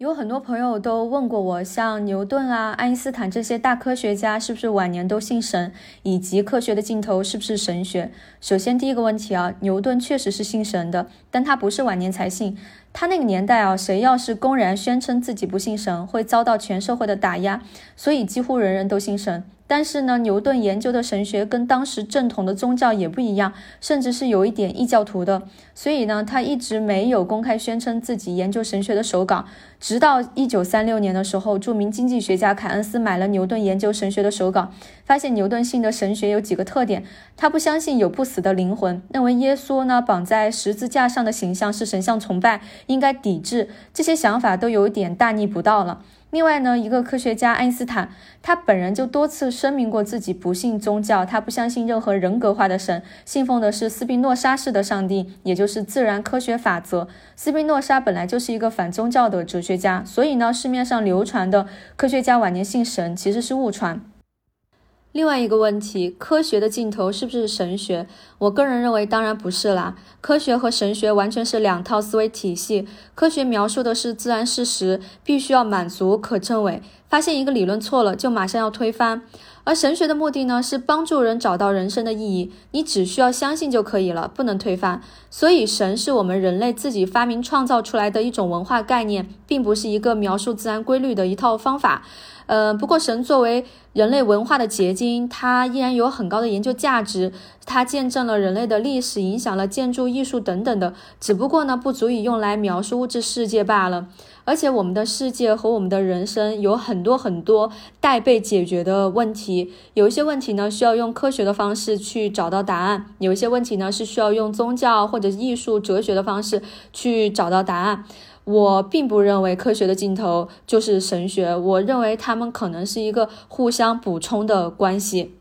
有很多朋友都问过我，像牛顿啊、爱因斯坦这些大科学家是不是晚年都信神，以及科学的尽头是不是神学？首先第一个问题啊，牛顿确实是信神的，但他不是晚年才信。他那个年代啊，谁要是公然宣称自己不信神，会遭到全社会的打压，所以几乎人人都信神。但是呢，牛顿研究的神学跟当时正统的宗教也不一样，甚至是有一点异教徒的。所以呢，他一直没有公开宣称自己研究神学的手稿。直到一九三六年的时候，著名经济学家凯恩斯买了牛顿研究神学的手稿，发现牛顿信的神学有几个特点：他不相信有不死的灵魂，认为耶稣呢绑在十字架上的形象是神像崇拜，应该抵制。这些想法都有点大逆不道了。另外呢，一个科学家爱因斯坦，他本人就多次声明过自己不信宗教，他不相信任何人格化的神，信奉的是斯宾诺莎式的上帝，也就是自然科学法则。斯宾诺莎本来就是一个反宗教的哲学家，所以呢，市面上流传的科学家晚年信神其实是误传。另外一个问题，科学的尽头是不是神学？我个人认为，当然不是啦。科学和神学完全是两套思维体系。科学描述的是自然事实，必须要满足可证伪。发现一个理论错了，就马上要推翻。而神学的目的呢，是帮助人找到人生的意义。你只需要相信就可以了，不能推翻。所以，神是我们人类自己发明创造出来的一种文化概念，并不是一个描述自然规律的一套方法。呃，不过神作为人类文化的结晶，它依然有很高的研究价值。它见证了人类的历史，影响了建筑艺术等等的。只不过呢，不足以用来描述物质世界罢了。而且，我们的世界和我们的人生有很多很多待被解决的问题。有一些问题呢，需要用科学的方式去找到答案；有一些问题呢，是需要用宗教或者艺术、哲学的方式去找到答案。我并不认为科学的尽头就是神学，我认为他们可能是一个互相补充的关系。